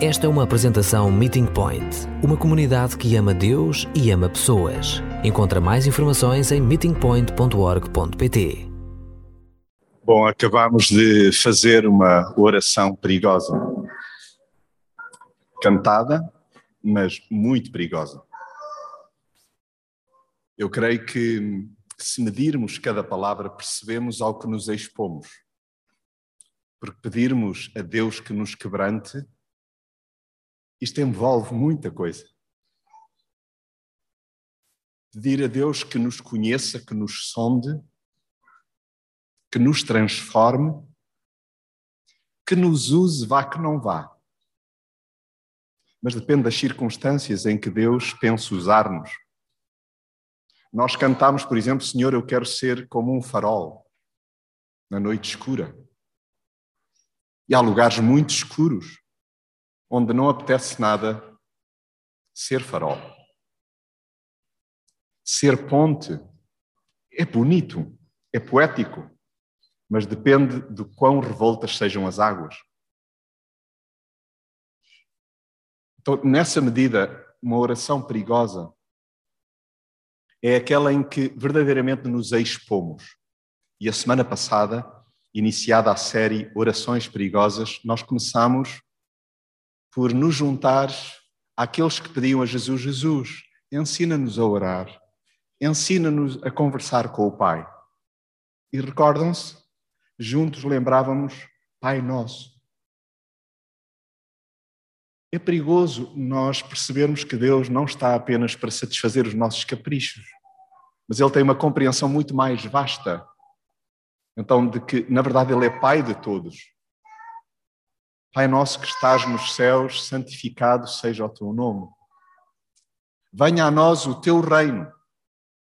Esta é uma apresentação Meeting Point, uma comunidade que ama Deus e ama pessoas. Encontra mais informações em meetingpoint.org.pt. Bom, acabamos de fazer uma oração perigosa. Cantada, mas muito perigosa. Eu creio que se medirmos cada palavra, percebemos ao que nos expomos. Porque pedirmos a Deus que nos quebrante, isto envolve muita coisa. Pedir a Deus que nos conheça, que nos sonde, que nos transforme, que nos use, vá que não vá. Mas depende das circunstâncias em que Deus pensa usar-nos. Nós cantamos, por exemplo, Senhor, eu quero ser como um farol na noite escura. E há lugares muito escuros onde não apetece nada ser farol. Ser ponte é bonito, é poético, mas depende de quão revoltas sejam as águas. Então, nessa medida, uma oração perigosa é aquela em que verdadeiramente nos expomos. E a semana passada, iniciada a série Orações Perigosas, nós começamos por nos juntar àqueles que pediam a Jesus: Jesus, ensina-nos a orar, ensina-nos a conversar com o Pai. E recordam-se? Juntos lembrávamos: Pai Nosso. É perigoso nós percebermos que Deus não está apenas para satisfazer os nossos caprichos, mas Ele tem uma compreensão muito mais vasta. Então, de que, na verdade, Ele é Pai de todos. Pai nosso que estás nos céus, santificado seja o teu nome. Venha a nós o teu reino.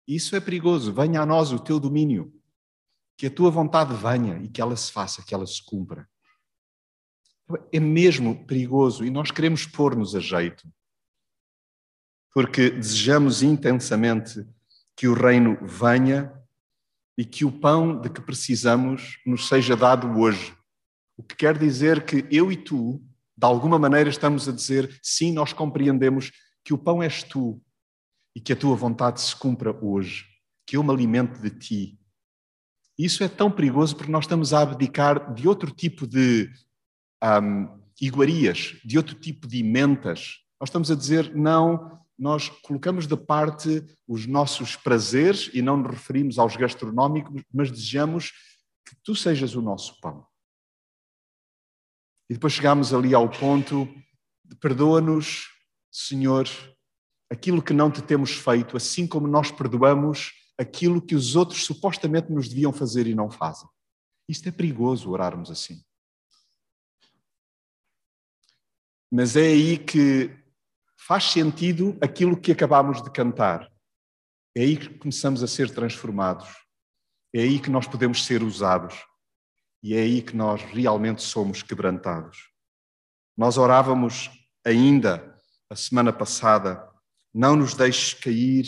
Isso é perigoso. Venha a nós o teu domínio. Que a tua vontade venha e que ela se faça, que ela se cumpra é mesmo perigoso e nós queremos pôr-nos a jeito. Porque desejamos intensamente que o reino venha e que o pão de que precisamos nos seja dado hoje. O que quer dizer que eu e tu, de alguma maneira, estamos a dizer sim, nós compreendemos que o pão és tu e que a tua vontade se cumpra hoje, que eu me alimente de ti. Isso é tão perigoso porque nós estamos a abdicar de outro tipo de um, iguarias, de outro tipo de mentas. Nós estamos a dizer, não, nós colocamos de parte os nossos prazeres e não nos referimos aos gastronómicos, mas desejamos que tu sejas o nosso pão. E depois chegamos ali ao ponto de perdoa-nos, Senhor, aquilo que não te temos feito, assim como nós perdoamos aquilo que os outros supostamente nos deviam fazer e não fazem. Isto é perigoso orarmos assim. Mas é aí que faz sentido aquilo que acabamos de cantar. É aí que começamos a ser transformados. É aí que nós podemos ser usados. E é aí que nós realmente somos quebrantados. Nós orávamos ainda a semana passada: não nos deixes cair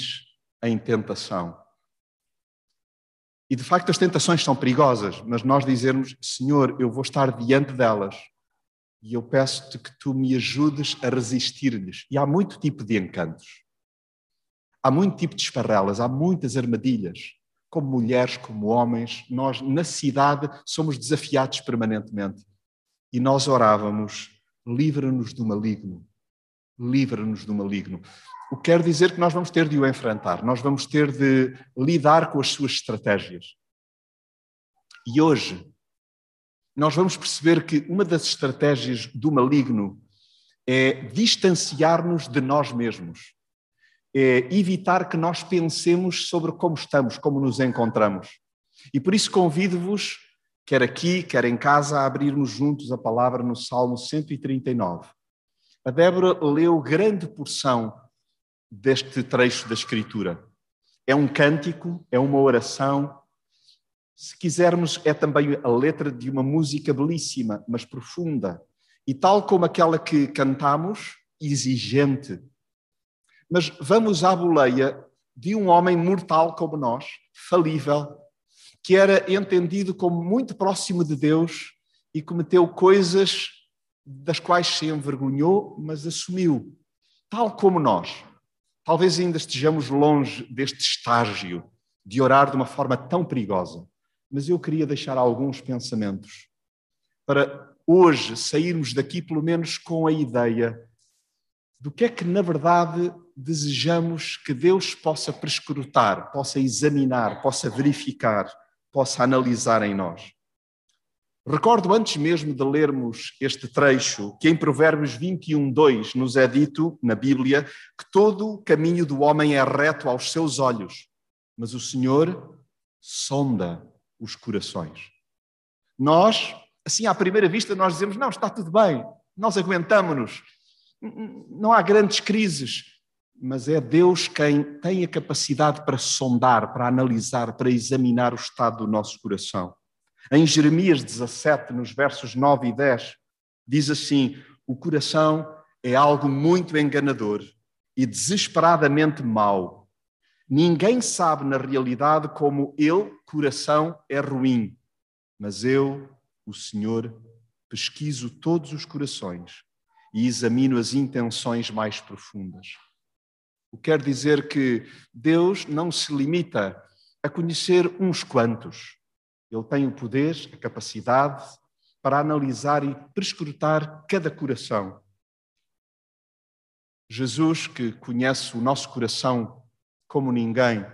em tentação. E de facto as tentações são perigosas, mas nós dizermos: Senhor, eu vou estar diante delas e eu peço-te que tu me ajudes a resistir-lhes. E há muito tipo de encantos. Há muito tipo de esparrelas, há muitas armadilhas. Como mulheres, como homens, nós na cidade somos desafiados permanentemente. E nós orávamos: livra-nos do maligno. Livra-nos do maligno. O que quer dizer que nós vamos ter de o enfrentar, nós vamos ter de lidar com as suas estratégias. E hoje, nós vamos perceber que uma das estratégias do maligno é distanciar-nos de nós mesmos, é evitar que nós pensemos sobre como estamos, como nos encontramos. E por isso convido-vos, quer aqui, quer em casa, a abrirmos juntos a palavra no Salmo 139. A Débora leu grande porção deste trecho da Escritura. É um cântico, é uma oração, se quisermos, é também a letra de uma música belíssima, mas profunda. E tal como aquela que cantamos, exigente. Mas vamos à boleia de um homem mortal como nós, falível, que era entendido como muito próximo de Deus e cometeu coisas das quais se envergonhou, mas assumiu, tal como nós. Talvez ainda estejamos longe deste estágio de orar de uma forma tão perigosa, mas eu queria deixar alguns pensamentos para hoje sairmos daqui, pelo menos, com a ideia do que é que, na verdade, desejamos que Deus possa prescrutar, possa examinar, possa verificar, possa analisar em nós. Recordo antes mesmo de lermos este trecho que em Provérbios 21, 2 nos é dito na Bíblia que todo o caminho do homem é reto aos seus olhos, mas o Senhor sonda os corações. Nós, assim à primeira vista, nós dizemos: não, está tudo bem, nós aguentamos-nos, não há grandes crises, mas é Deus quem tem a capacidade para sondar, para analisar, para examinar o estado do nosso coração. Em Jeremias 17, nos versos 9 e 10, diz assim: O coração é algo muito enganador e desesperadamente mau. Ninguém sabe na realidade como ele, coração, é ruim. Mas eu, o Senhor, pesquiso todos os corações e examino as intenções mais profundas. O que quer dizer que Deus não se limita a conhecer uns quantos. Ele tem o poder, a capacidade para analisar e prescrutar cada coração. Jesus, que conhece o nosso coração como ninguém,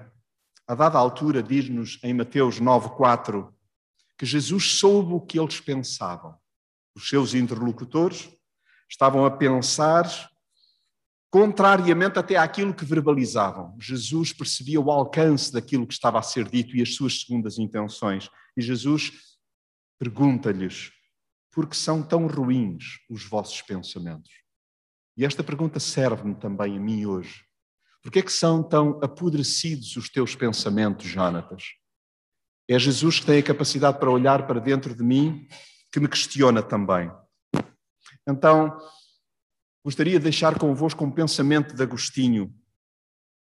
a dada altura diz-nos em Mateus 9:4 que Jesus soube o que eles pensavam. Os seus interlocutores estavam a pensar contrariamente até àquilo que verbalizavam. Jesus percebia o alcance daquilo que estava a ser dito e as suas segundas intenções. E Jesus pergunta-lhes: por que são tão ruins os vossos pensamentos? E esta pergunta serve-me também a mim hoje. Por que é que são tão apodrecidos os teus pensamentos, Jonatas? É Jesus que tem a capacidade para olhar para dentro de mim, que me questiona também. Então, gostaria de deixar convosco um pensamento de Agostinho,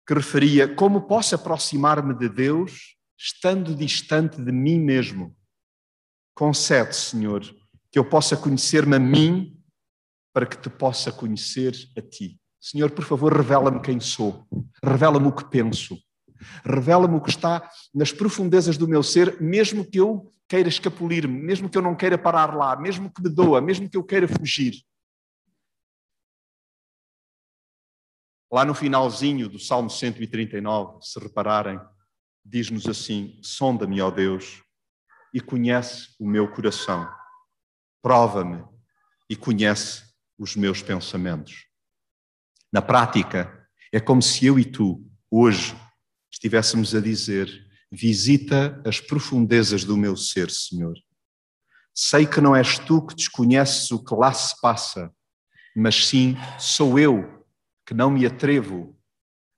que referia como posso aproximar-me de Deus estando distante de mim mesmo. Concede, Senhor, que eu possa conhecer-me a mim para que te possa conhecer a ti. Senhor, por favor, revela-me quem sou, revela-me o que penso, revela-me o que está nas profundezas do meu ser, mesmo que eu queira escapulir-me, mesmo que eu não queira parar lá, mesmo que me doa, mesmo que eu queira fugir. Lá no finalzinho do Salmo 139, se repararem, diz-nos assim: Sonda-me, ó Deus, e conhece o meu coração. Prova-me e conhece os meus pensamentos. Na prática, é como se eu e tu, hoje, estivéssemos a dizer: Visita as profundezas do meu ser, Senhor. Sei que não és tu que desconheces o que lá se passa, mas sim sou eu que não me atrevo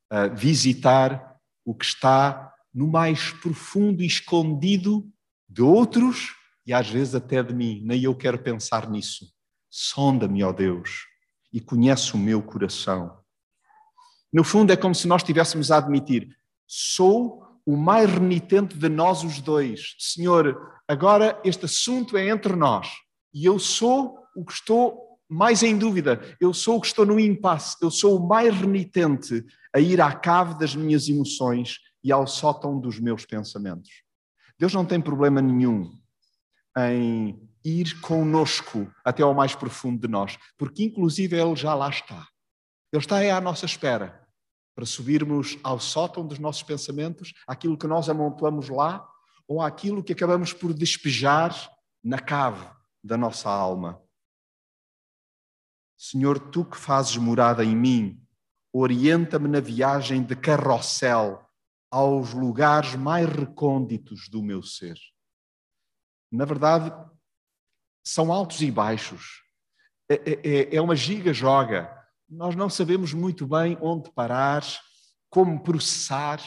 a visitar o que está no mais profundo e escondido de outros e às vezes até de mim. Nem eu quero pensar nisso. Sonda-me, ó Deus, e conhece o meu coração. No fundo, é como se nós estivéssemos a admitir: sou o mais renitente de nós os dois. Senhor, agora este assunto é entre nós e eu sou o que estou mais em dúvida, eu sou o que estou no impasse, eu sou o mais renitente a ir à cave das minhas emoções e ao sótão dos meus pensamentos. Deus não tem problema nenhum em ir conosco até ao mais profundo de nós, porque inclusive Ele já lá está. Ele está aí à nossa espera para subirmos ao sótão dos nossos pensamentos, aquilo que nós amontoamos lá, ou aquilo que acabamos por despejar na cave da nossa alma. Senhor, tu que fazes morada em mim, orienta-me na viagem de carrossel aos lugares mais recônditos do meu ser. Na verdade, são altos e baixos. É, é, é, é uma giga-joga. Nós não sabemos muito bem onde parar, como processar,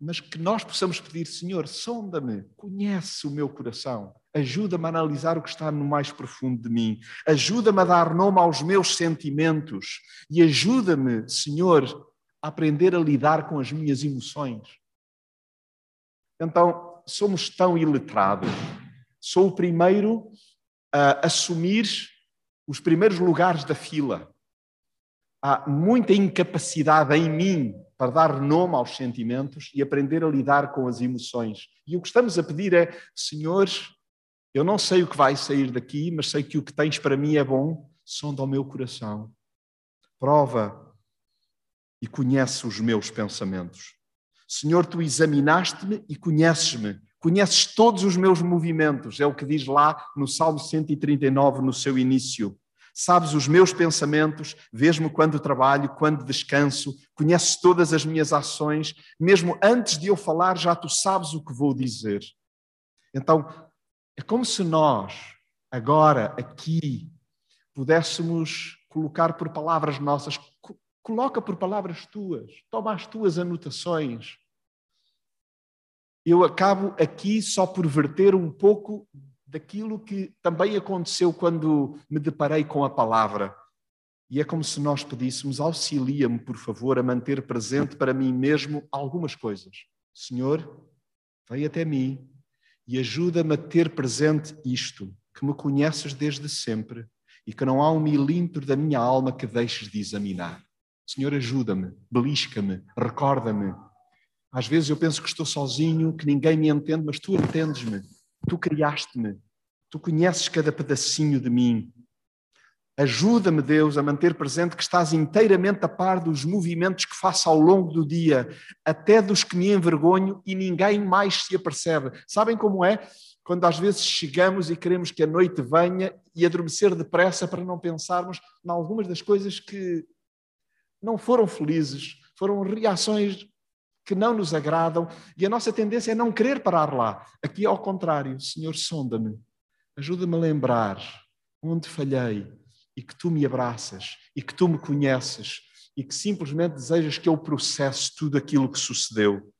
mas que nós possamos pedir, Senhor, sonda-me, conhece o meu coração. Ajuda-me a analisar o que está no mais profundo de mim. Ajuda-me a dar nome aos meus sentimentos. E ajuda-me, Senhor, a aprender a lidar com as minhas emoções. Então, somos tão iletrados. Sou o primeiro a assumir os primeiros lugares da fila. Há muita incapacidade em mim para dar nome aos sentimentos e aprender a lidar com as emoções. E o que estamos a pedir é, senhores, eu não sei o que vai sair daqui, mas sei que o que tens para mim é bom, sonda o meu coração. Prova e conhece os meus pensamentos. Senhor, tu examinaste-me e conheces-me. Conheces todos os meus movimentos, é o que diz lá no Salmo 139, no seu início. Sabes os meus pensamentos, vês-me quando trabalho, quando descanso, conheces todas as minhas ações, mesmo antes de eu falar, já tu sabes o que vou dizer. Então, é como se nós, agora, aqui, pudéssemos colocar por palavras nossas, coloca por palavras tuas, toma as tuas anotações. Eu acabo aqui só por verter um pouco daquilo que também aconteceu quando me deparei com a palavra. E é como se nós pedíssemos: auxilia-me, por favor, a manter presente para mim mesmo algumas coisas. Senhor, vem até mim e ajuda-me a ter presente isto, que me conheces desde sempre e que não há um milímetro da minha alma que deixes de examinar. Senhor, ajuda-me, belisca-me, recorda-me. Às vezes eu penso que estou sozinho, que ninguém me entende, mas tu entendes-me. Tu criaste-me. Tu conheces cada pedacinho de mim. Ajuda-me, Deus, a manter presente que estás inteiramente a par dos movimentos que faço ao longo do dia, até dos que me envergonho e ninguém mais se apercebe. Sabem como é? Quando às vezes chegamos e queremos que a noite venha e adormecer depressa para não pensarmos em algumas das coisas que não foram felizes, foram reações que não nos agradam e a nossa tendência é não querer parar lá. Aqui ao contrário, Senhor, sonda-me, ajuda-me a lembrar onde falhei e que tu me abraças e que tu me conheces e que simplesmente desejas que eu processe tudo aquilo que sucedeu.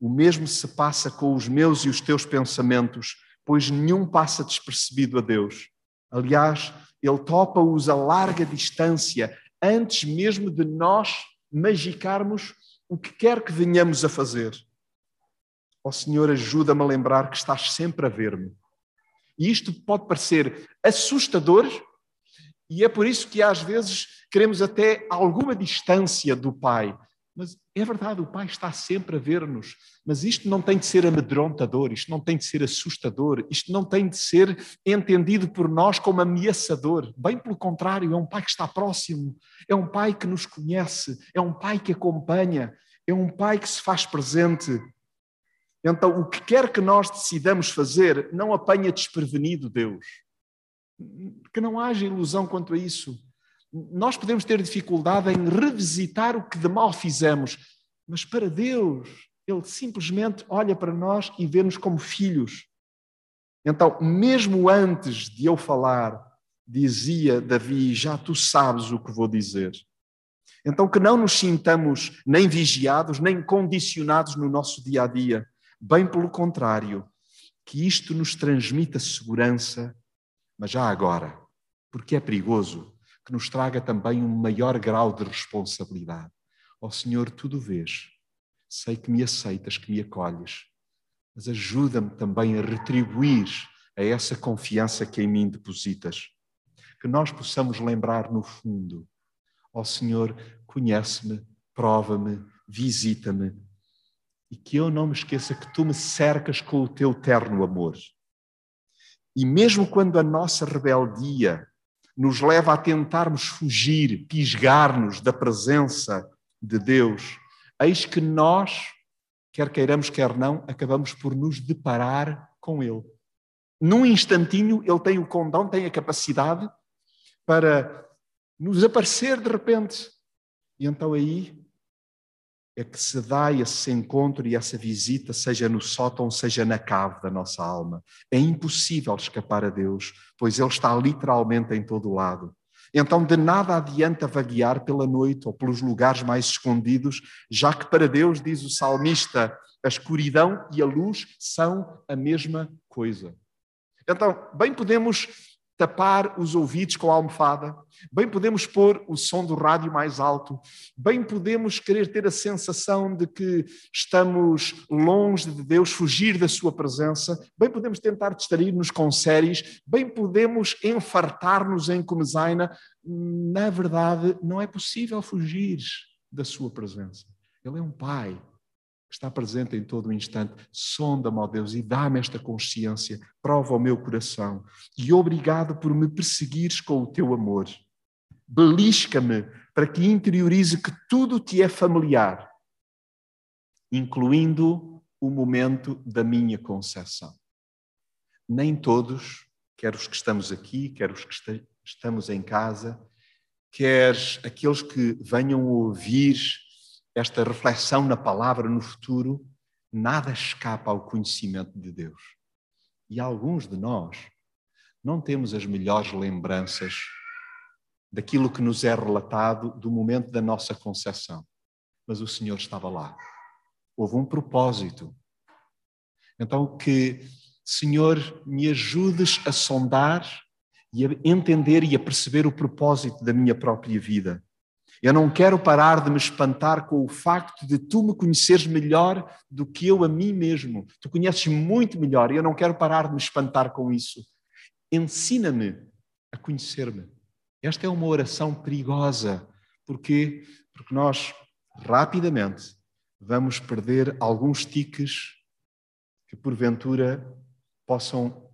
O mesmo se passa com os meus e os teus pensamentos, pois nenhum passa despercebido a Deus. Aliás, Ele topa-os a larga distância, antes mesmo de nós magicarmos o que quer que venhamos a fazer. Ó oh, Senhor, ajuda-me a lembrar que estás sempre a ver-me. E isto pode parecer assustador, e é por isso que às vezes queremos até alguma distância do Pai. Mas é verdade, o Pai está sempre a ver-nos. Mas isto não tem de ser amedrontador, isto não tem de ser assustador, isto não tem de ser entendido por nós como ameaçador. Bem pelo contrário, é um Pai que está próximo, é um Pai que nos conhece, é um Pai que acompanha, é um Pai que se faz presente. Então, o que quer que nós decidamos fazer, não apanha desprevenido Deus. Que não haja ilusão quanto a isso. Nós podemos ter dificuldade em revisitar o que de mal fizemos, mas para Deus, Ele simplesmente olha para nós e vê-nos como filhos. Então, mesmo antes de eu falar, dizia Davi: Já tu sabes o que vou dizer. Então, que não nos sintamos nem vigiados, nem condicionados no nosso dia a dia. Bem pelo contrário, que isto nos transmita segurança, mas já agora, porque é perigoso, que nos traga também um maior grau de responsabilidade. Ó oh, Senhor, tudo vês, sei que me aceitas, que me acolhes, mas ajuda-me também a retribuir a essa confiança que em mim depositas. Que nós possamos lembrar no fundo Ó oh, Senhor, conhece-me, prova-me, visita-me. E que eu não me esqueça que tu me cercas com o teu terno amor. E mesmo quando a nossa rebeldia nos leva a tentarmos fugir, pisgar-nos da presença de Deus, eis que nós, quer queiramos, quer não, acabamos por nos deparar com Ele. Num instantinho, Ele tem o condão, tem a capacidade para nos aparecer de repente. E então aí é que se dá esse encontro e essa visita, seja no sótão, seja na cave da nossa alma. É impossível escapar a Deus, pois Ele está literalmente em todo lado. Então, de nada adianta vaguear pela noite ou pelos lugares mais escondidos, já que para Deus, diz o salmista, a escuridão e a luz são a mesma coisa. Então, bem podemos tapar os ouvidos com a almofada, bem podemos pôr o som do rádio mais alto, bem podemos querer ter a sensação de que estamos longe de Deus, fugir da Sua presença, bem podemos tentar distrair-nos com séries, bem podemos enfartar-nos em comezaina. Na verdade, não é possível fugir da Sua presença. Ele é um Pai está presente em todo o instante. Sonda-me, ó Deus, e dá-me esta consciência, prova o meu coração. E obrigado por me perseguires com o teu amor. Belisca-me para que interiorize que tudo te é familiar, incluindo o momento da minha concepção. Nem todos, quer os que estamos aqui, quer os que estamos em casa, quer aqueles que venham ouvir esta reflexão na palavra no futuro, nada escapa ao conhecimento de Deus. E alguns de nós não temos as melhores lembranças daquilo que nos é relatado do momento da nossa concepção. Mas o Senhor estava lá. Houve um propósito. Então, que, Senhor, me ajudes a sondar e a entender e a perceber o propósito da minha própria vida. Eu não quero parar de me espantar com o facto de tu me conheceres melhor do que eu a mim mesmo. Tu conheces muito melhor e eu não quero parar de me espantar com isso. Ensina-me a conhecer-me. Esta é uma oração perigosa. Porquê? Porque nós rapidamente vamos perder alguns tiques que porventura possam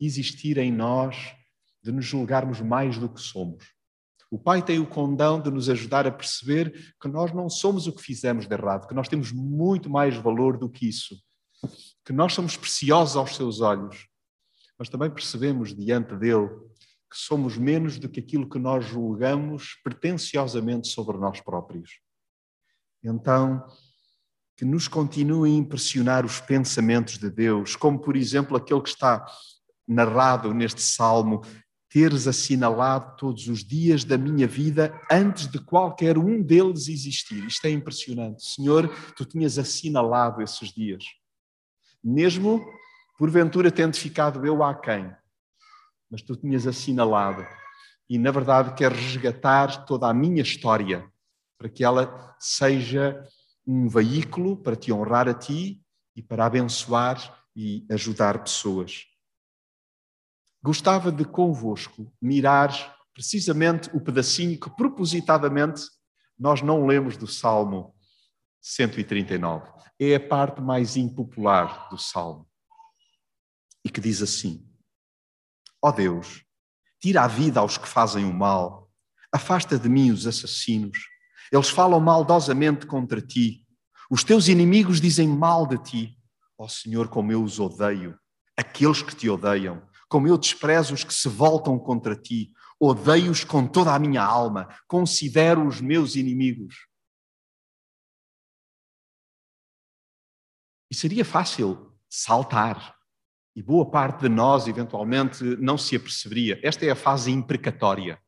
existir em nós de nos julgarmos mais do que somos. O Pai tem o condão de nos ajudar a perceber que nós não somos o que fizemos de errado, que nós temos muito mais valor do que isso, que nós somos preciosos aos seus olhos, mas também percebemos diante dele que somos menos do que aquilo que nós julgamos pretenciosamente sobre nós próprios. Então, que nos continuem a impressionar os pensamentos de Deus, como por exemplo aquele que está narrado neste salmo, teres assinalado todos os dias da minha vida antes de qualquer um deles existir. Isto é impressionante. Senhor, tu tinhas assinalado esses dias. Mesmo, porventura, tendo ficado eu a quem, mas tu tinhas assinalado. E, na verdade, quero resgatar toda a minha história para que ela seja um veículo para te honrar a ti e para abençoar e ajudar pessoas. Gostava de convosco mirar precisamente o pedacinho que propositadamente nós não lemos do Salmo 139. É a parte mais impopular do Salmo. E que diz assim: Ó oh Deus, tira a vida aos que fazem o mal, afasta de mim os assassinos. Eles falam maldosamente contra ti. Os teus inimigos dizem mal de ti. Ó oh Senhor, como eu os odeio, aqueles que te odeiam como eu desprezo os que se voltam contra ti, odeio-os com toda a minha alma, considero os meus inimigos. E seria fácil saltar, e boa parte de nós, eventualmente, não se aperceberia. Esta é a fase imprecatória.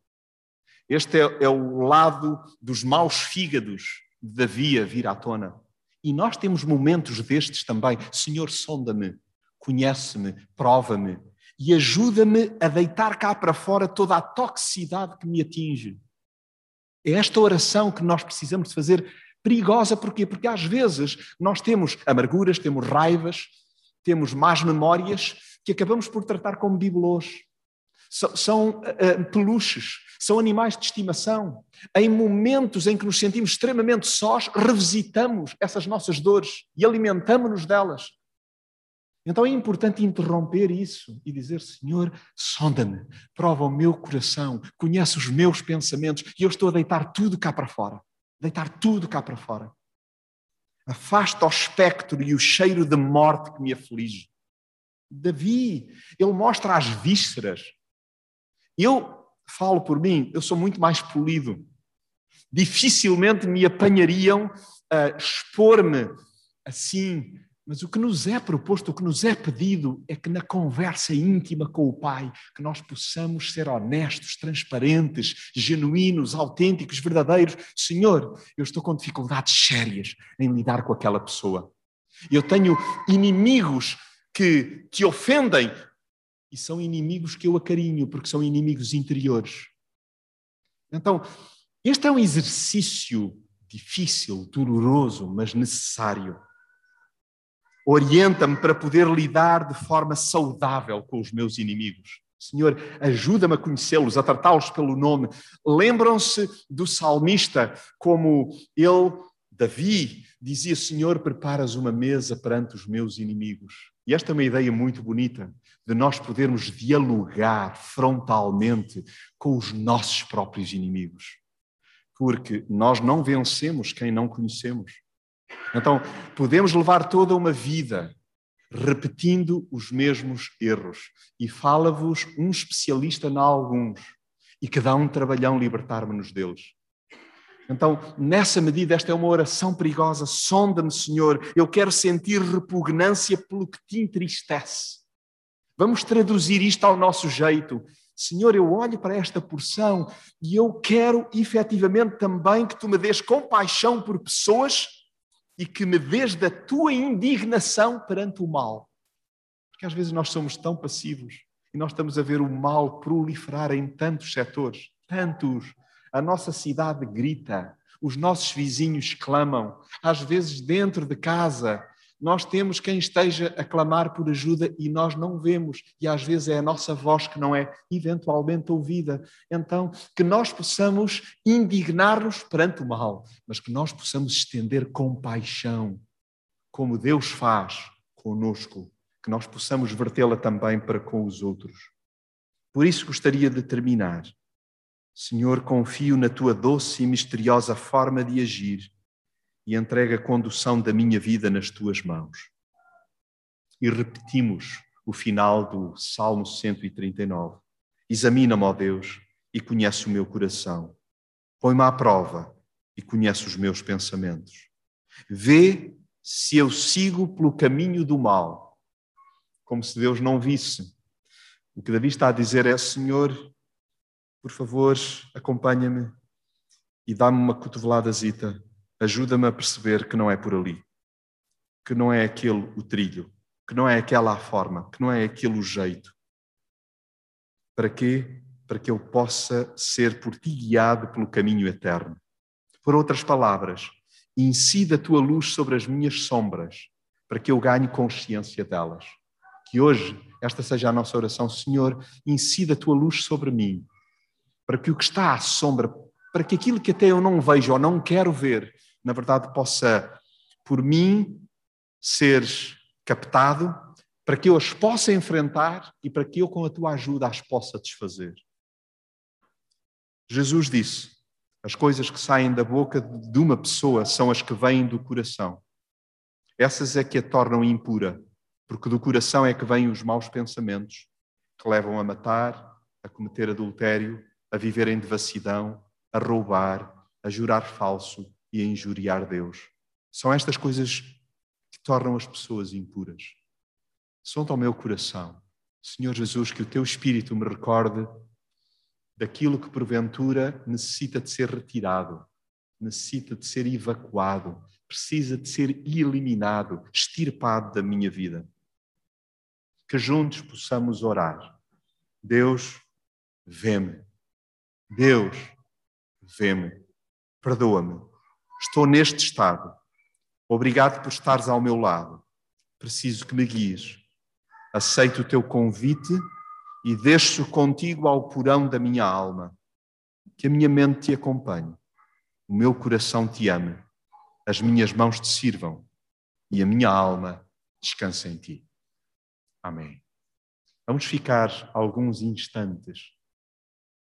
Este é, é o lado dos maus fígados de Davi a vir à tona. E nós temos momentos destes também. Senhor, sonda-me, conhece-me, prova-me, e ajuda-me a deitar cá para fora toda a toxicidade que me atinge. É esta oração que nós precisamos fazer perigosa, porquê? Porque às vezes nós temos amarguras, temos raivas, temos más memórias que acabamos por tratar como bibelôs. São, são uh, peluches, são animais de estimação. Em momentos em que nos sentimos extremamente sós, revisitamos essas nossas dores e alimentamos-nos delas. Então é importante interromper isso e dizer: Senhor, sonda-me, prova o meu coração, conhece os meus pensamentos e eu estou a deitar tudo cá para fora. Deitar tudo cá para fora. Afasta o espectro e o cheiro de morte que me aflige. Davi, ele mostra as vísceras. Eu falo por mim, eu sou muito mais polido. Dificilmente me apanhariam a expor-me assim mas o que nos é proposto, o que nos é pedido, é que na conversa íntima com o Pai, que nós possamos ser honestos, transparentes, genuínos, autênticos, verdadeiros. Senhor, eu estou com dificuldades sérias em lidar com aquela pessoa. Eu tenho inimigos que te ofendem e são inimigos que eu acarinho, porque são inimigos interiores. Então, este é um exercício difícil, doloroso, mas necessário. Orienta-me para poder lidar de forma saudável com os meus inimigos. Senhor, ajuda-me a conhecê-los, a tratá-los pelo nome. Lembram-se do salmista, como ele, Davi, dizia: Senhor, preparas uma mesa perante os meus inimigos. E esta é uma ideia muito bonita, de nós podermos dialogar frontalmente com os nossos próprios inimigos. Porque nós não vencemos quem não conhecemos. Então, podemos levar toda uma vida repetindo os mesmos erros. E fala-vos um especialista em alguns, e que dá um trabalhão libertar-me-nos deles. Então, nessa medida, esta é uma oração perigosa. Sonda-me, Senhor, eu quero sentir repugnância pelo que te entristece. Vamos traduzir isto ao nosso jeito. Senhor, eu olho para esta porção e eu quero efetivamente também que tu me dês compaixão por pessoas e que me dês da tua indignação perante o mal. Porque às vezes nós somos tão passivos e nós estamos a ver o mal proliferar em tantos setores, tantos. A nossa cidade grita, os nossos vizinhos clamam, às vezes dentro de casa nós temos quem esteja a clamar por ajuda e nós não vemos, e às vezes é a nossa voz que não é eventualmente ouvida. Então, que nós possamos indignar-nos perante o mal, mas que nós possamos estender compaixão, como Deus faz conosco, que nós possamos vertê-la também para com os outros. Por isso gostaria de terminar. Senhor, confio na tua doce e misteriosa forma de agir e entrego a condução da minha vida nas tuas mãos. E repetimos o final do Salmo 139. Examina-me, ó Deus, e conhece o meu coração. Põe-me à prova e conhece os meus pensamentos. Vê se eu sigo pelo caminho do mal, como se Deus não visse. O que Davi está a dizer é: Senhor, por favor, acompanha-me e dá-me uma cotoveladazita ajuda-me a perceber que não é por ali, que não é aquele o trilho, que não é aquela a forma, que não é aquele o jeito. Para quê? Para que eu possa ser por ti guiado pelo caminho eterno. Por outras palavras, incida a tua luz sobre as minhas sombras, para que eu ganhe consciência delas. Que hoje esta seja a nossa oração, Senhor, incida a tua luz sobre mim, para que o que está à sombra, para que aquilo que até eu não vejo ou não quero ver, na verdade, possa, por mim, ser captado, para que eu as possa enfrentar e para que eu, com a tua ajuda, as possa desfazer. Jesus disse: as coisas que saem da boca de uma pessoa são as que vêm do coração. Essas é que a tornam impura, porque do coração é que vêm os maus pensamentos que levam a matar, a cometer adultério, a viver em devassidão, a roubar, a jurar falso, e a injuriar Deus. São estas coisas que tornam as pessoas impuras. Sonta ao meu coração, Senhor Jesus, que o teu Espírito me recorde daquilo que porventura necessita de ser retirado, necessita de ser evacuado, precisa de ser eliminado, extirpado da minha vida. Que juntos possamos orar. Deus, vê-me. Deus, vê-me. Perdoa-me Estou neste estado. Obrigado por estares ao meu lado. Preciso que me guies. Aceito o teu convite e deixo contigo ao porão da minha alma. Que a minha mente te acompanhe, o meu coração te ame, as minhas mãos te sirvam e a minha alma descanse em ti. Amém. Vamos ficar alguns instantes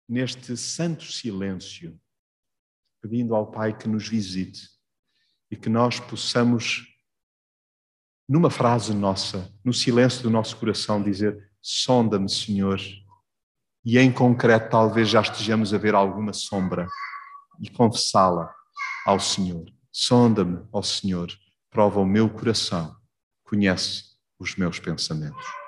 neste santo silêncio pedindo ao Pai que nos visite e que nós possamos, numa frase nossa, no silêncio do nosso coração, dizer: Sonda-me, Senhor. E em concreto, talvez já estejamos a ver alguma sombra e confessá-la ao Senhor. Sonda-me, ó Senhor, prova o meu coração, conhece os meus pensamentos.